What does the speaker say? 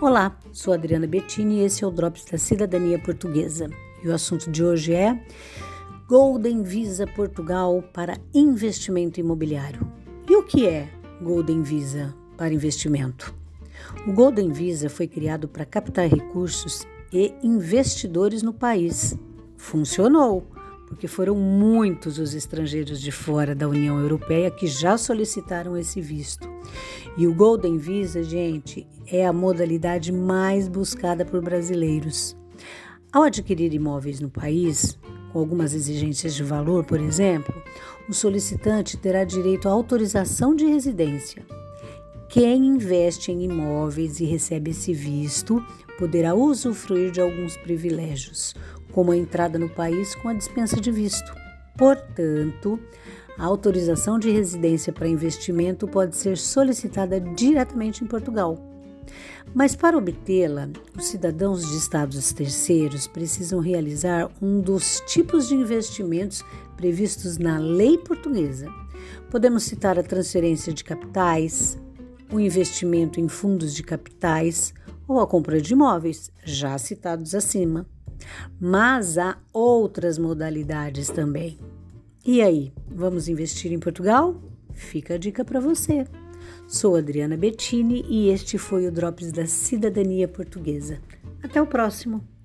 Olá, sou Adriana Bettini e esse é o Drops da Cidadania Portuguesa. E o assunto de hoje é Golden Visa Portugal para investimento imobiliário. E o que é Golden Visa para investimento? O Golden Visa foi criado para captar recursos e investidores no país. Funcionou, porque foram muitos os estrangeiros de fora da União Europeia que já solicitaram esse visto. E o Golden Visa, gente, é a modalidade mais buscada por brasileiros. Ao adquirir imóveis no país, com algumas exigências de valor, por exemplo, o solicitante terá direito à autorização de residência. Quem investe em imóveis e recebe esse visto poderá usufruir de alguns privilégios, como a entrada no país com a dispensa de visto. Portanto, a autorização de residência para investimento pode ser solicitada diretamente em Portugal. Mas para obtê-la, os cidadãos de estados terceiros precisam realizar um dos tipos de investimentos previstos na lei portuguesa. Podemos citar a transferência de capitais, o investimento em fundos de capitais ou a compra de imóveis, já citados acima. Mas há outras modalidades também. E aí, vamos investir em Portugal? Fica a dica para você. Sou Adriana Bettini e este foi o Drops da Cidadania Portuguesa. Até o próximo!